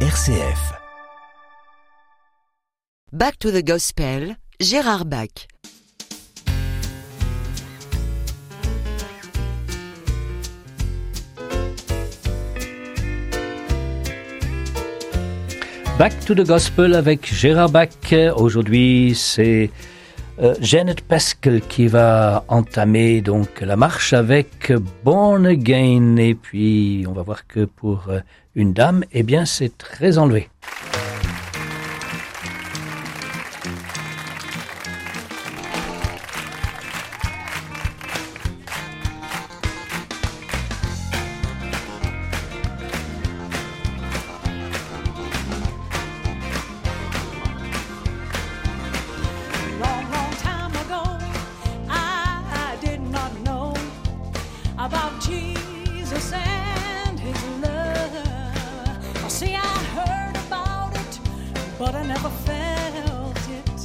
RCF. Back to the Gospel, Gérard Bach. Back to the Gospel avec Gérard Bach. Aujourd'hui, c'est euh, Janet Pascal qui va entamer donc la marche avec Born Again et puis on va voir que pour euh, une dame, eh bien c'est très enlevé. but I never felt it.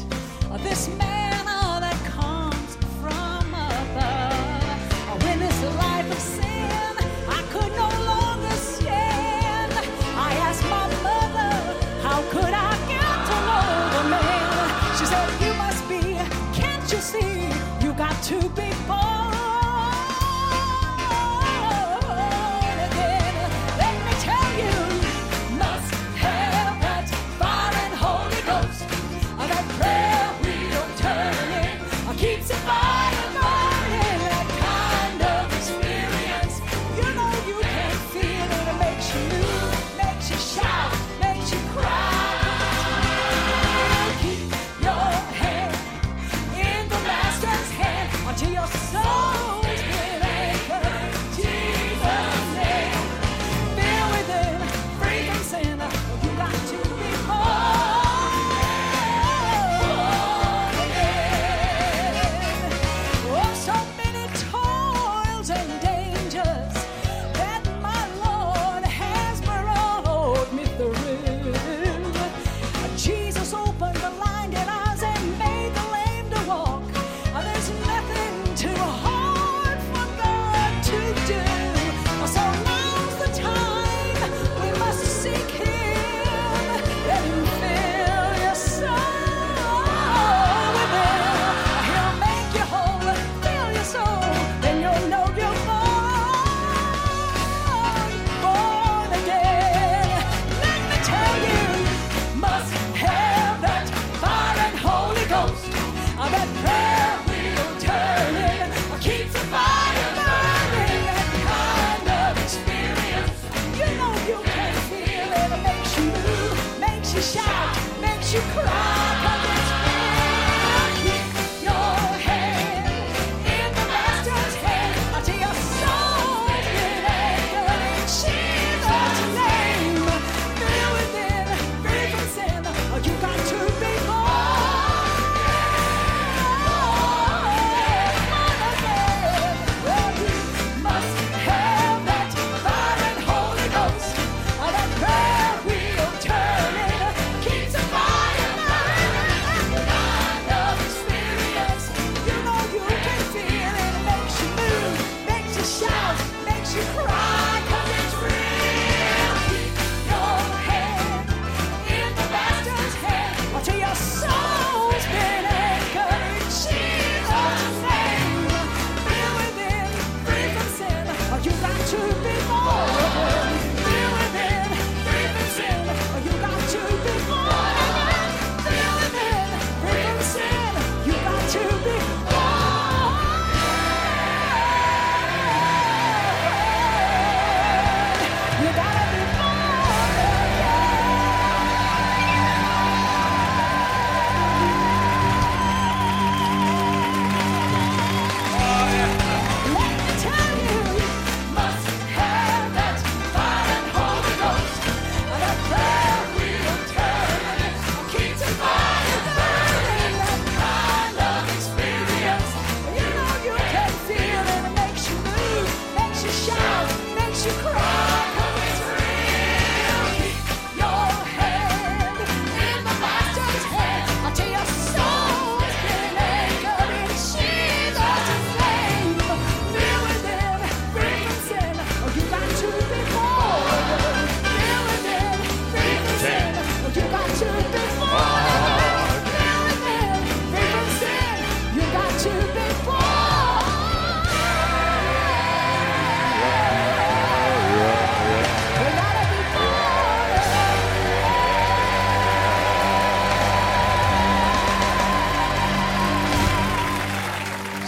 Oh, this manna that comes from above. Oh, when this life of sin, I could no longer stand. I asked my mother, how could I get to know the man? She said, you must be, can't you see, you got to be born.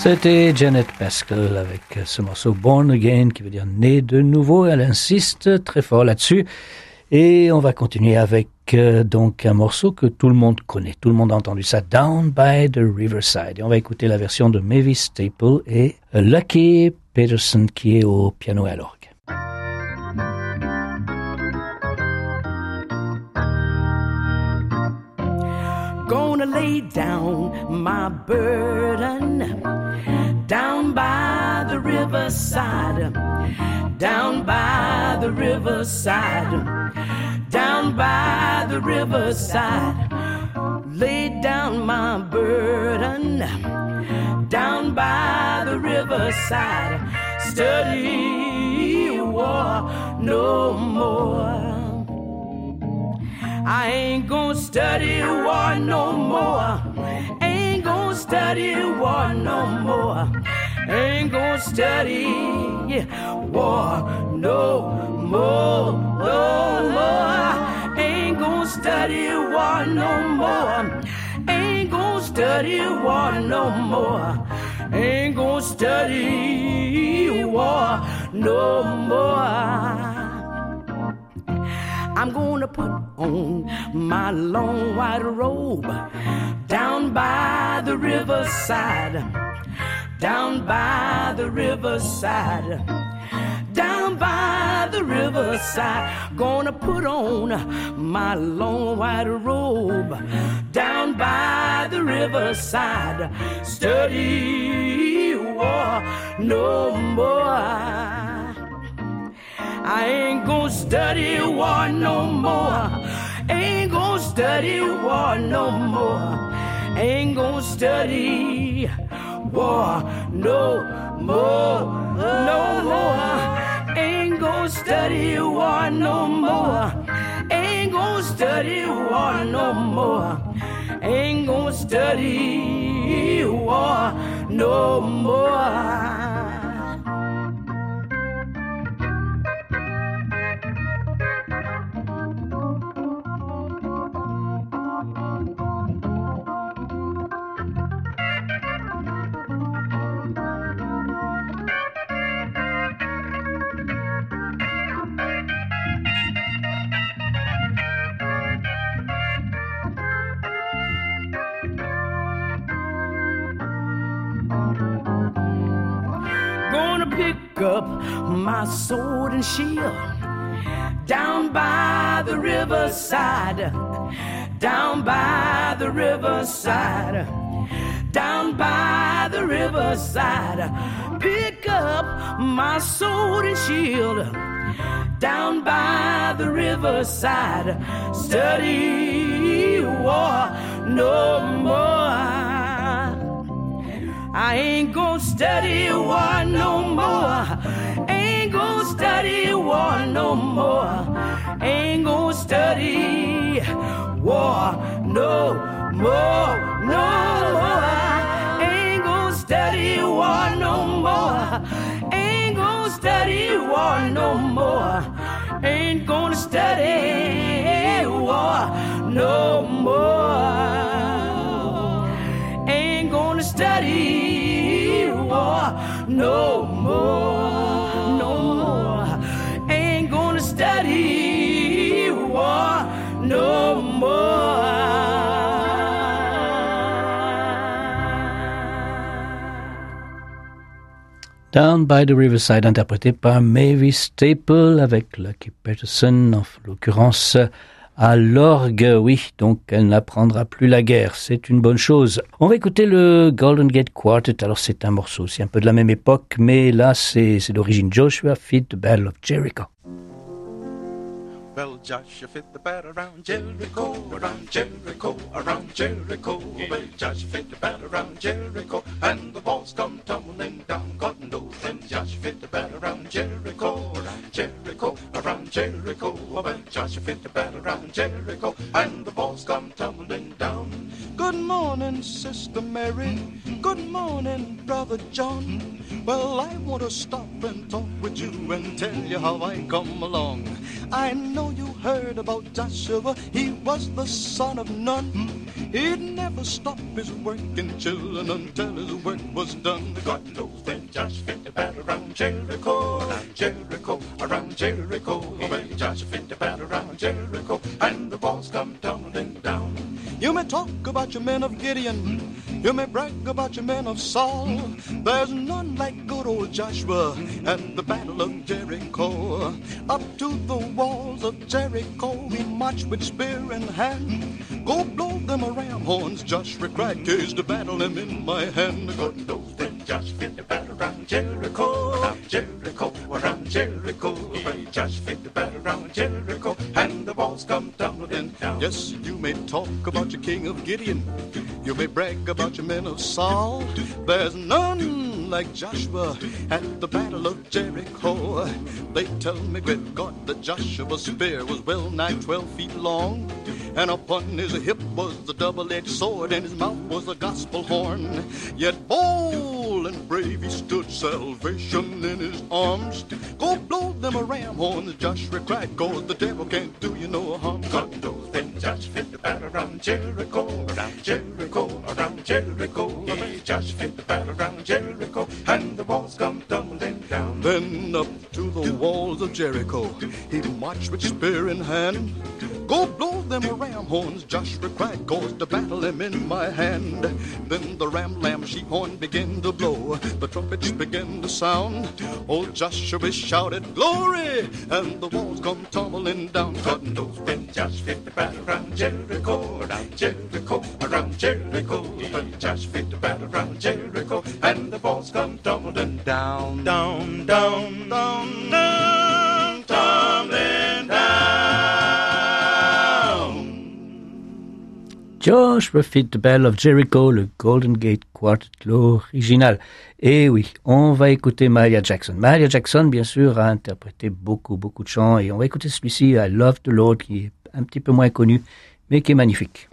C'était Janet Pascal avec ce morceau Born Again qui veut dire né de nouveau. Elle insiste très fort là-dessus. Et on va continuer avec euh, donc un morceau que tout le monde connaît. Tout le monde a entendu ça, Down by the Riverside. Et on va écouter la version de Mavis Staple et Lucky Peterson qui est au piano et à l'orgue. Gonna lay down my burden down by the riverside, down by the riverside, down by the riverside. Lay down my burden down by the riverside. Study war no more. I ain't gonna study war no more. Ain't gonna study war no more. Ain't gonna study war no more. No more. Ain't gonna study war no more. Ain't gonna study war no more. Ain't gonna study war no more. I'm gonna put on my long white robe down by the riverside, down by the riverside, down by the riverside. Gonna put on my long white robe down by the riverside. Study war no more. I ain't gonna study war no more. Ain't gonna study war no more. Ain't gonna study war no more. No more. Ain't gonna study war no more. Ain't gonna study war no more. Ain't gonna study war no more. Pick up my sword and shield down by the riverside, down by the riverside, down by the riverside. Pick up my sword and shield down by the riverside. Study war no more. I ain't gonna study war no more. Ain't gonna study war no more. Ain't gonna study war no more. No more. Ain't gonna study war no more. Ain't gonna study war no more. Ain't gonna study war no more ain't gonna study no more, no more. Ain't gonna study war no more. Down by the Riverside, interprété par Mavis Staple avec Lucky Peterson, en l'occurrence à l'orgue. Oui, donc elle n'apprendra plus la guerre. C'est une bonne chose. On va écouter le Golden Gate Quartet. Alors c'est un morceau, c'est un peu de la même époque, mais là c'est d'origine Joshua Fit the Battle of Jericho. Well, Joshua fit the bat around Jericho, around Jericho, around Jericho. Well, Joshua fit the bat around Jericho, and the walls come tumbling down. God knows then Joshua fit the bat around Jericho, around Jericho, around Jericho. Well, Joshua fit the bat around Jericho, and the walls come tumbling down. Good morning, Sister Mary. Good morning, Brother John. Well, I want to stop and talk with you and tell you how I come along. I know you heard about Joshua, he was the son of Nun. He'd never stop his work in children until his work was done. God knows when Josh fit the battle around Jericho, around Jericho, around Jericho. When Josh fit the battle around Jericho, and the walls come tumbling down. You may talk about your men of Gideon. You may brag about your men of Saul. There's none like good old Joshua at the battle of Jericho. Up to the walls of Jericho, he marched with spear in hand. Go blow them a ram horns, Joshua cried, case the battle am in my hand. God knows when Josh fit the battle round Jericho, around Jericho, around Jericho. When Josh fit the battle round Jericho, and the walls come tumbling down. Yes, you may talk about your king of Gideon. You may brag about your men of Saul. There's none like Joshua at the battle of Jericho. They tell me, good God, that Joshua's spear was well nigh twelve feet long. And upon his hip was the double-edged sword, and his mouth was a gospel horn. Yet bold and brave he stood, salvation in his arms. Go blow them a ram horn, the Joshua cried, cause the devil can't do you no harm. God knows when Josh fit the battle around Jericho, around Jericho, around Jericho. When Josh fit the battle around Jericho, and the walls come tumbling down. Then up to the walls of Jericho, he marched with spear in hand. Go blow them ram horns, Joshua cried, cause to battle am in my hand. Then the ram, lamb, sheep horn began to blow, the trumpets began to sound. Oh, Old Joshua shouted, glory, and the walls come tumbling down. God knows when Josh fit the battle around Jericho, around Jericho, around Jericho. When Josh fit the battle around Jericho, and the walls come tumbling down, down, down, down, down, tumbling Josh refit the Bell of Jericho, le Golden Gate Quartet, l'original. Et oui, on va écouter Maria Jackson. Maria Jackson, bien sûr, a interprété beaucoup, beaucoup de chants et on va écouter celui-ci, I Love the Lord, qui est un petit peu moins connu, mais qui est magnifique.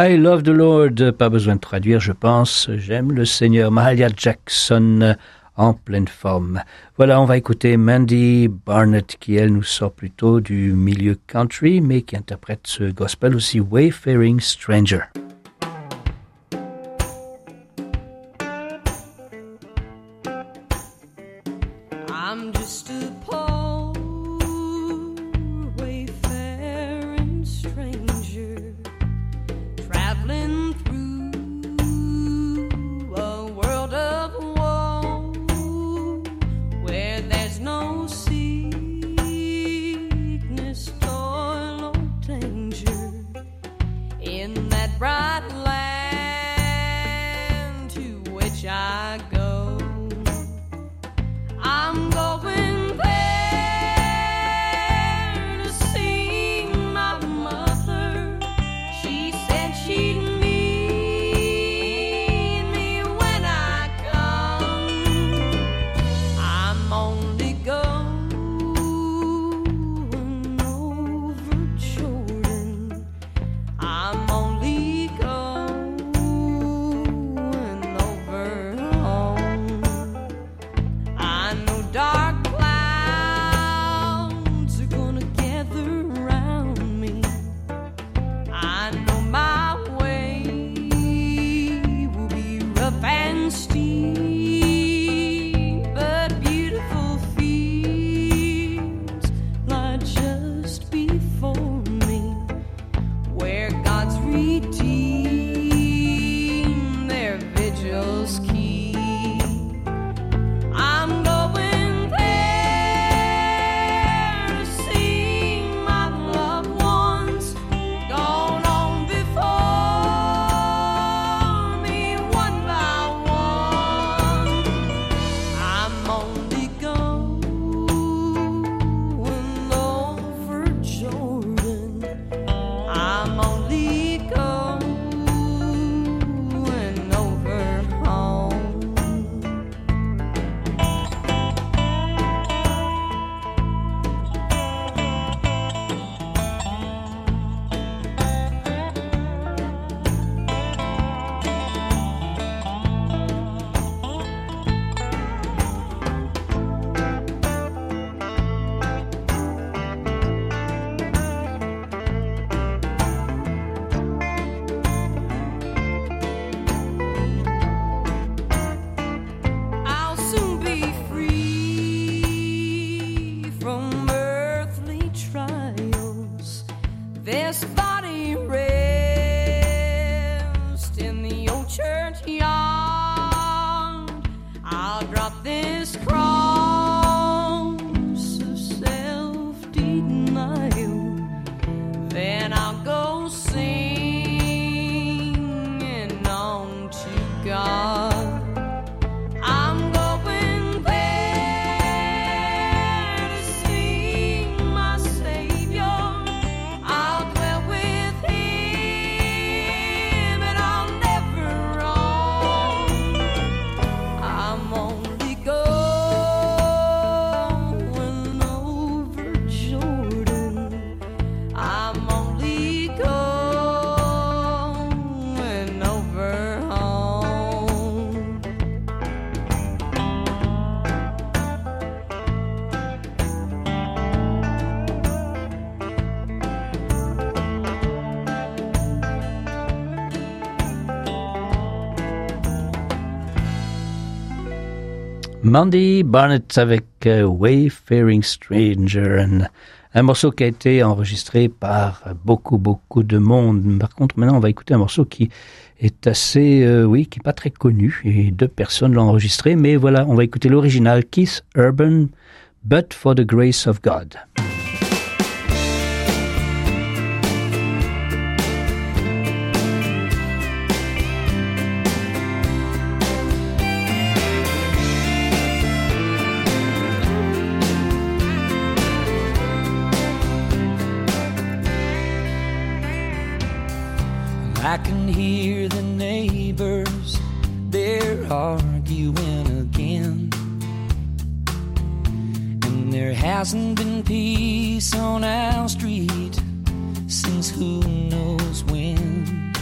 I love the Lord, pas besoin de traduire, je pense. J'aime le Seigneur. Mahalia Jackson en pleine forme. Voilà, on va écouter Mandy Barnett qui, elle, nous sort plutôt du milieu country, mais qui interprète ce gospel aussi Wayfaring Stranger. This Mandy Barnett avec euh, Wayfaring Stranger, un, morceau qui a été enregistré par beaucoup, beaucoup de monde. Par contre, maintenant, on va écouter un morceau qui est assez, euh, oui, qui est pas très connu, et deux personnes l'ont enregistré, mais voilà, on va écouter l'original Keith Urban, But for the Grace of God. can hear the neighbors, they're arguing again. And there hasn't been peace on our street since who knows when.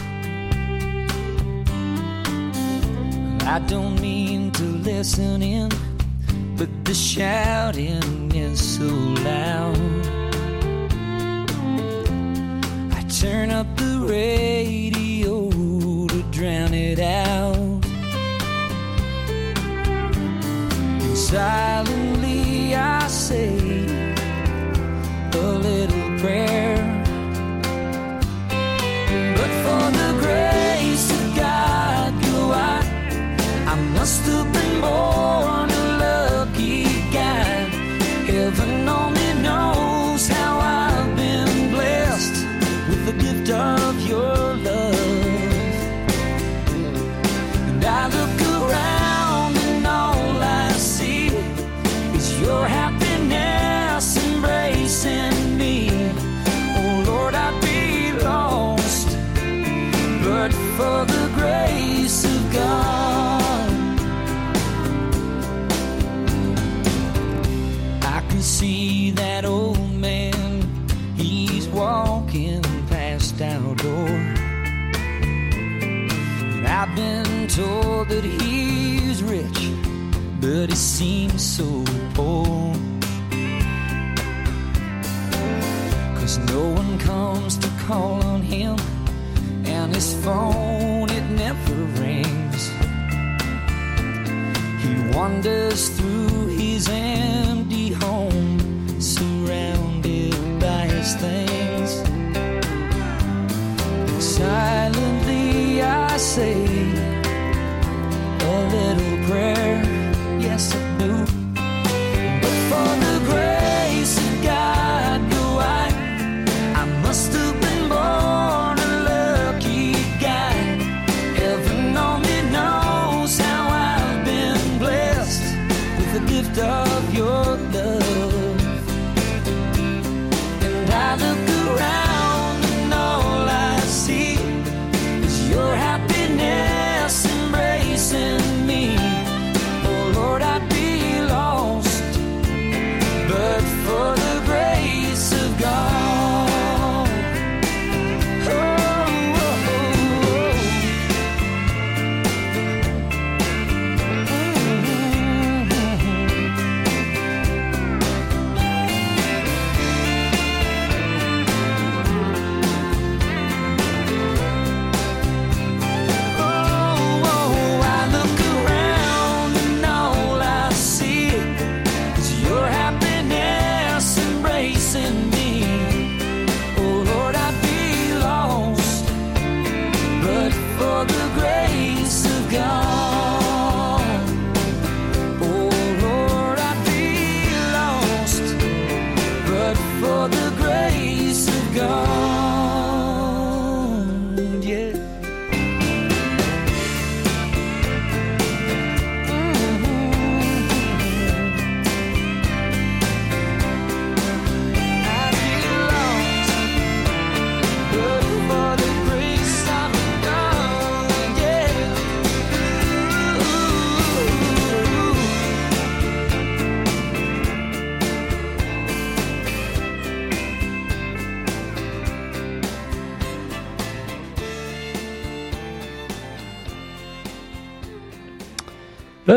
I don't mean to listen in, but the shouting is so loud. I turn up the radio drown it out. And silently I say a little prayer. But for the wanders through his empty home, surrounded by his things.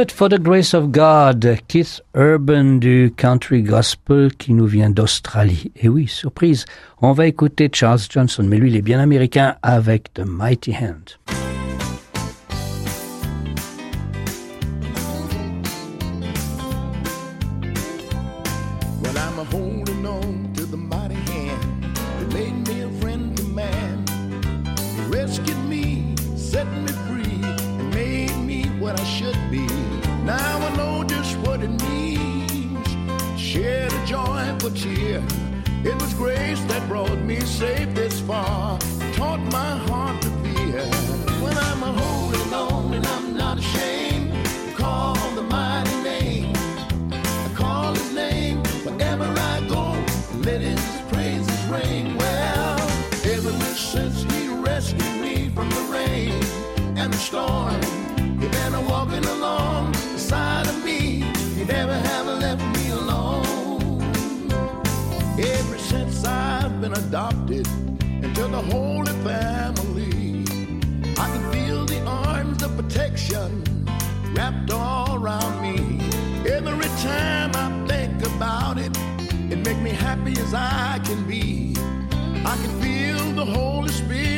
But for the grace of God, Keith Urban du country gospel qui nous vient d'Australie. Et oui, surprise, on va écouter Charles Johnson, mais lui il est bien américain avec The Mighty Hand. Rescued me, set me free, made me what I should cheer. It was grace that brought me safe this far, taught my heart to fear. When I'm a holding on and I'm not ashamed call the mighty name. I call his name wherever I go. Let his praises ring. Well, ever since he rescued me from the rain and the storm, and into the Holy Family. I can feel the arms of protection wrapped all around me. Every time I think about it, it makes me happy as I can be. I can feel the Holy Spirit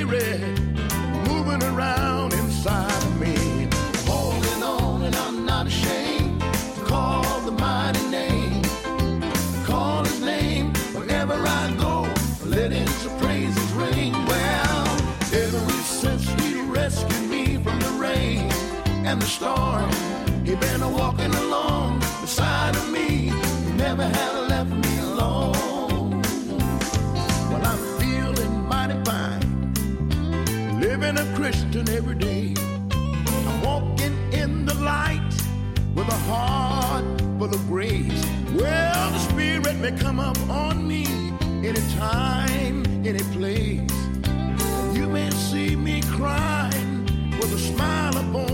storm. He been a walking along beside of me. Never had left me alone. Well, I'm feeling mighty fine, living a Christian every day. I'm walking in the light with a heart full of grace. Well, the Spirit may come up on me anytime, any place. You may see me crying with a smile upon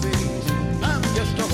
face. I'm just a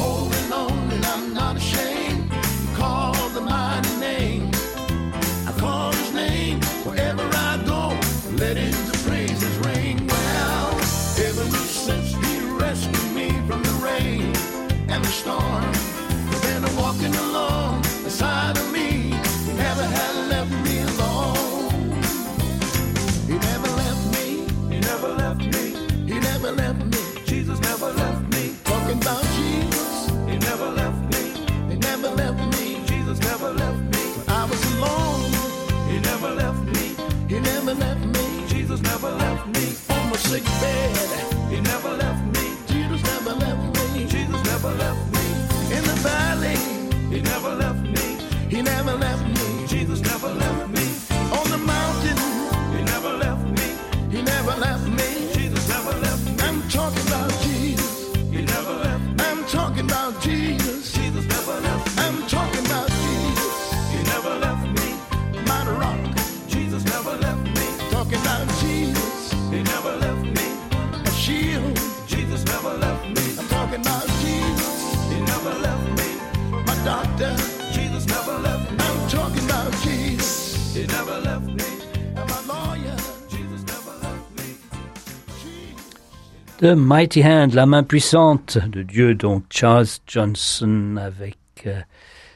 The Mighty Hand, la main puissante de Dieu, donc Charles Johnson avec euh,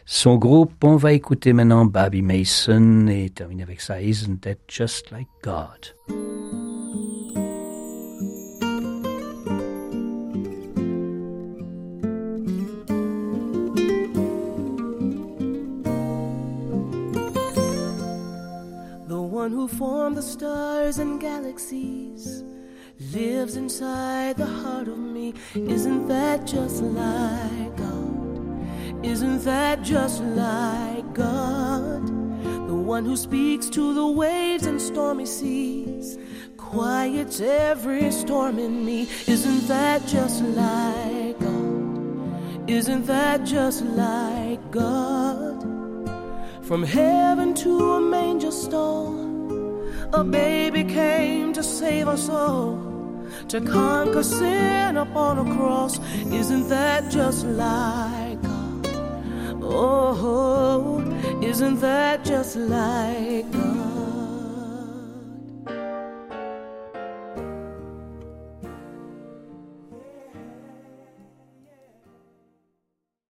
son groupe. On va écouter maintenant Bobby Mason et terminer avec ça. Isn't that just like God? The one who formed the stars and galaxies lives inside the heart of me. Isn't that just like God? Isn't that just like God? The one who speaks to the waves and stormy seas, quiets every storm in me. Isn't that just like God? Isn't that just like God? From heaven to a manger stall, a baby came to save us all, to conquer sin upon a cross. Isn't that just like God? Oh, isn't that just like?